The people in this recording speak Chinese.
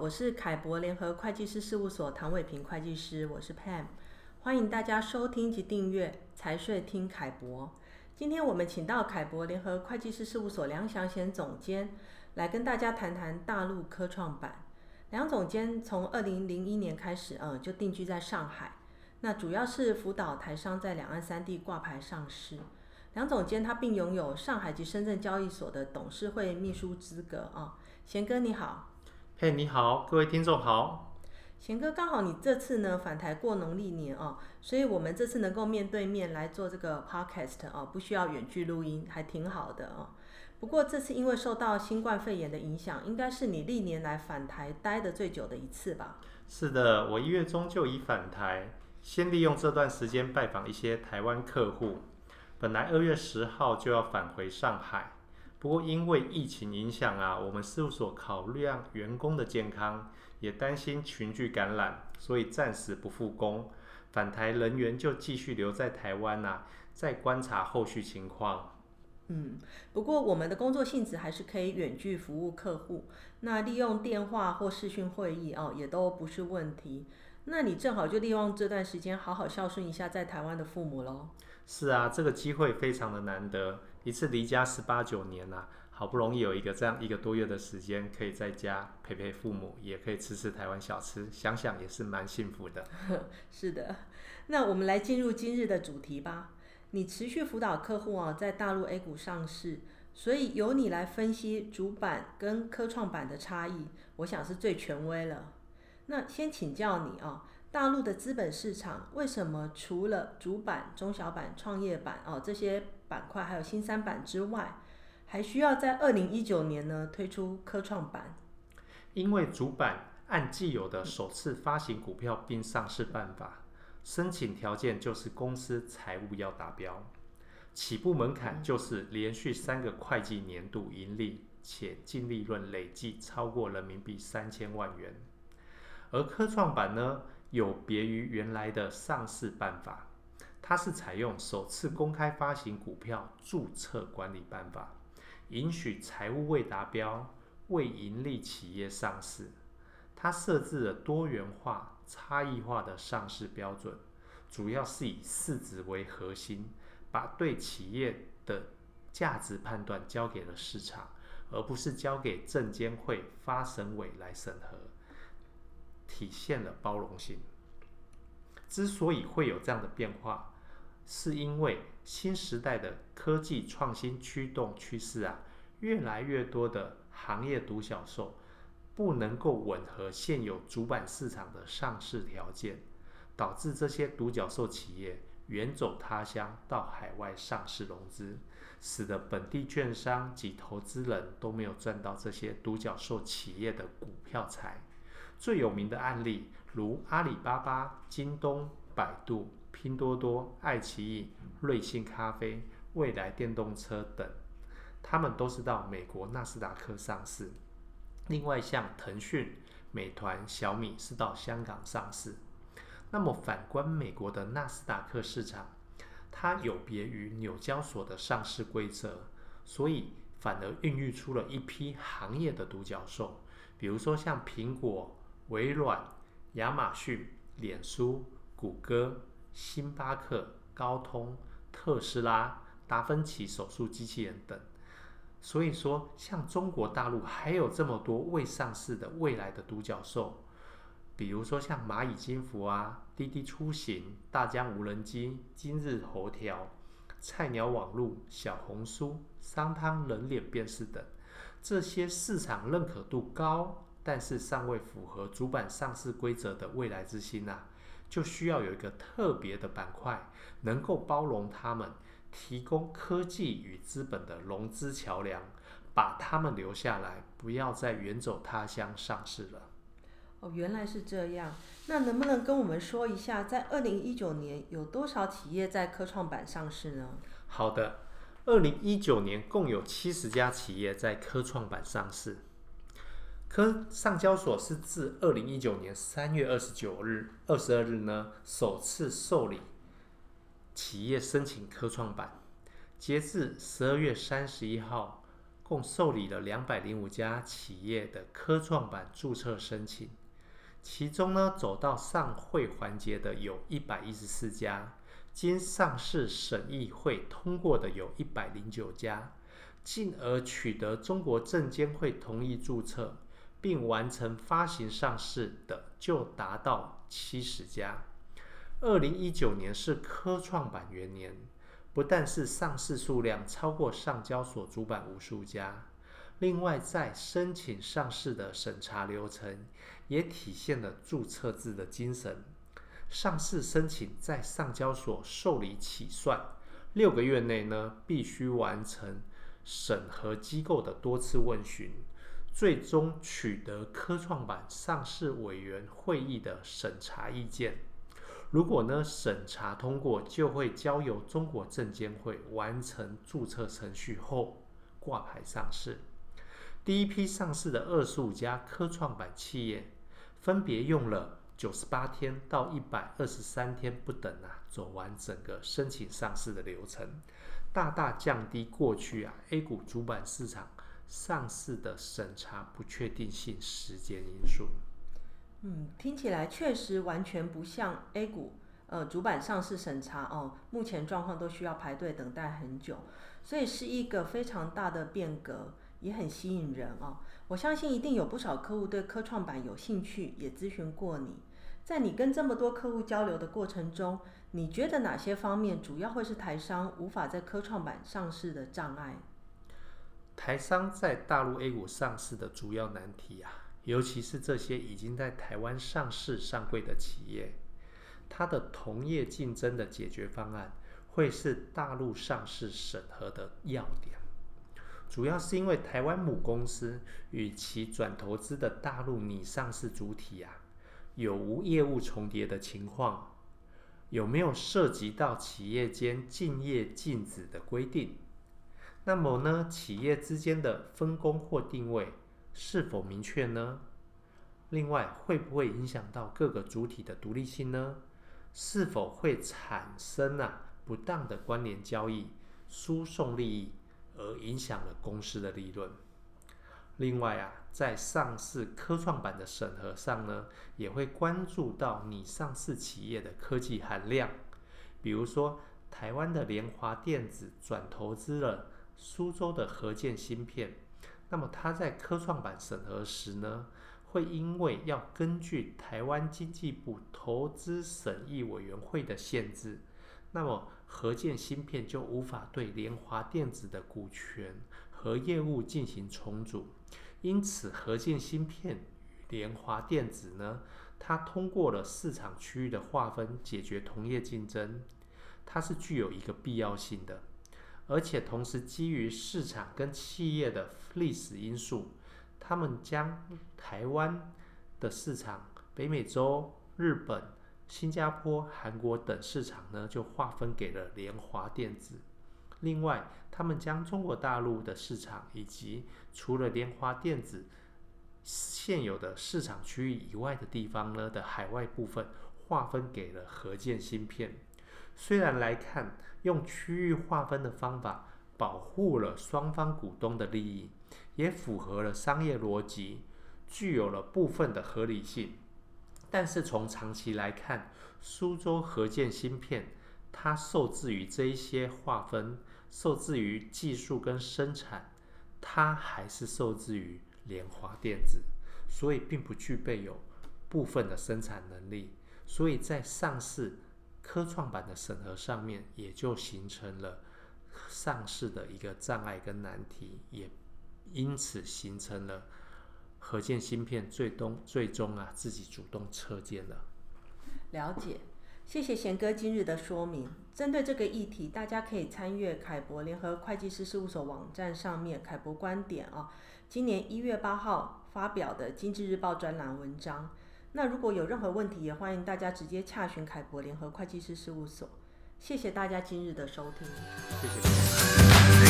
我是凯博联合会计师事务所唐伟平会计师，我是 Pam，欢迎大家收听及订阅财税听凯博。今天我们请到凯博联合会计师事务所梁祥贤总监来跟大家谈谈大陆科创板。梁总监从二零零一年开始，嗯，就定居在上海，那主要是辅导台商在两岸三地挂牌上市。梁总监他并拥有上海及深圳交易所的董事会秘书资格啊。贤哥你好，嘿，你好，各位听众好。贤哥，刚好你这次呢返台过农历年啊，所以我们这次能够面对面来做这个 podcast 啊，不需要远距录音，还挺好的啊。不过这次因为受到新冠肺炎的影响，应该是你历年来返台待的最久的一次吧？是的，我一月中就已返台，先利用这段时间拜访一些台湾客户。本来二月十号就要返回上海，不过因为疫情影响啊，我们事务所考虑员工的健康，也担心群聚感染，所以暂时不复工。返台人员就继续留在台湾啊，再观察后续情况。嗯，不过我们的工作性质还是可以远距服务客户，那利用电话或视讯会议哦，也都不是问题。那你正好就利用这段时间好好孝顺一下在台湾的父母喽。是啊，这个机会非常的难得，一次离家十八九年啊，好不容易有一个这样一个多月的时间，可以在家陪陪父母，也可以吃吃台湾小吃，想想也是蛮幸福的。是的，那我们来进入今日的主题吧。你持续辅导客户啊，在大陆 A 股上市，所以由你来分析主板跟科创板的差异，我想是最权威了。那先请教你啊，大陆的资本市场为什么除了主板、中小板、创业板哦这些板块，还有新三板之外，还需要在二零一九年呢推出科创板？因为主板按既有的首次发行股票并上市办法，申请条件就是公司财务要达标，起步门槛就是连续三个会计年度盈利且净利润累计超过人民币三千万元。而科创板呢，有别于原来的上市办法，它是采用首次公开发行股票注册管理办法，允许财务未达标、未盈利企业上市。它设置了多元化、差异化的上市标准，主要是以市值为核心，把对企业的价值判断交给了市场，而不是交给证监会发审委来审核。体现了包容性。之所以会有这样的变化，是因为新时代的科技创新驱动趋势啊，越来越多的行业独角兽不能够吻合现有主板市场的上市条件，导致这些独角兽企业远走他乡到海外上市融资，使得本地券商及投资人都没有赚到这些独角兽企业的股票财。最有名的案例，如阿里巴巴、京东、百度、拼多多、爱奇艺、瑞幸咖啡、未来电动车等，他们都是到美国纳斯达克上市。另外，像腾讯、美团、小米是到香港上市。那么，反观美国的纳斯达克市场，它有别于纽交所的上市规则，所以反而孕育出了一批行业的独角兽，比如说像苹果。微软、亚马逊、脸书、谷歌、星巴克、高通、特斯拉、达芬奇手术机器人等，所以说，像中国大陆还有这么多未上市的未来的独角兽，比如说像蚂蚁金服啊、滴滴出行、大疆无人机、今日头条、菜鸟网络、小红书、商汤人脸辨识等，这些市场认可度高。但是尚未符合主板上市规则的未来之星啊，就需要有一个特别的板块，能够包容他们，提供科技与资本的融资桥梁，把他们留下来，不要再远走他乡上市了。哦，原来是这样。那能不能跟我们说一下，在二零一九年有多少企业在科创板上市呢？好的，二零一九年共有七十家企业在科创板上市。科上交所是自二零一九年三月二十九日、二十二日呢，首次受理企业申请科创板，截至十二月三十一号，共受理了两百零五家企业的科创板注册申请，其中呢，走到上会环节的有一百一十四家，经上市审议会通过的有一百零九家，进而取得中国证监会同意注册并完成发行上市的就达到七十家。二零一九年是科创板元年。不但是上市数量超过上交所主板无数家，另外在申请上市的审查流程也体现了注册制的精神。上市申请在上交所受理起算，六个月内呢，必须完成审核机构的多次问询，最终取得科创板上市委员会议的审查意见。如果呢，审查通过，就会交由中国证监会完成注册程序后挂牌上市。第一批上市的二十五家科创板企业，分别用了九十八天到一百二十三天不等啊，走完整个申请上市的流程，大大降低过去啊 A 股主板市场上市的审查不确定性时间因素。嗯，听起来确实完全不像 A 股，呃，主板上市审查哦，目前状况都需要排队等待很久，所以是一个非常大的变革，也很吸引人哦。我相信一定有不少客户对科创板有兴趣，也咨询过你。在你跟这么多客户交流的过程中，你觉得哪些方面主要会是台商无法在科创板上市的障碍？台商在大陆 A 股上市的主要难题啊。尤其是这些已经在台湾上市上柜的企业，它的同业竞争的解决方案会是大陆上市审核的要点。主要是因为台湾母公司与其转投资的大陆拟上市主体啊，有无业务重叠的情况，有没有涉及到企业间竞业禁止的规定？那么呢，企业之间的分工或定位？是否明确呢？另外，会不会影响到各个主体的独立性呢？是否会产生啊不当的关联交易、输送利益，而影响了公司的利润？另外啊，在上市科创板的审核上呢，也会关注到你上市企业的科技含量，比如说台湾的联华电子转投资了苏州的合建芯片。那么它在科创板审核时呢，会因为要根据台湾经济部投资审议委员会的限制，那么合建芯片就无法对联华电子的股权和业务进行重组。因此，合建芯片与联华电子呢，它通过了市场区域的划分，解决同业竞争，它是具有一个必要性的。而且同时，基于市场跟企业的历史因素，他们将台湾的市场、北美洲、日本、新加坡、韩国等市场呢，就划分给了联华电子。另外，他们将中国大陆的市场以及除了联华电子现有的市场区域以外的地方呢的海外部分，划分给了合建芯片。虽然来看，用区域划分的方法保护了双方股东的利益，也符合了商业逻辑，具有了部分的合理性。但是从长期来看，苏州合建芯片它受制于这一些划分，受制于技术跟生产，它还是受制于联华电子，所以并不具备有部分的生产能力，所以在上市。科创板的审核上面也就形成了上市的一个障碍跟难题，也因此形成了核建芯片最终最终啊自己主动撤建了。了解，谢谢贤哥今日的说明。针对这个议题，大家可以参阅凯博联合会计师事务所网站上面凯博观点啊，今年一月八号发表的《经济日报》专栏文章。那如果有任何问题，也欢迎大家直接洽询凯博联合会计师事务所。谢谢大家今日的收听。谢谢。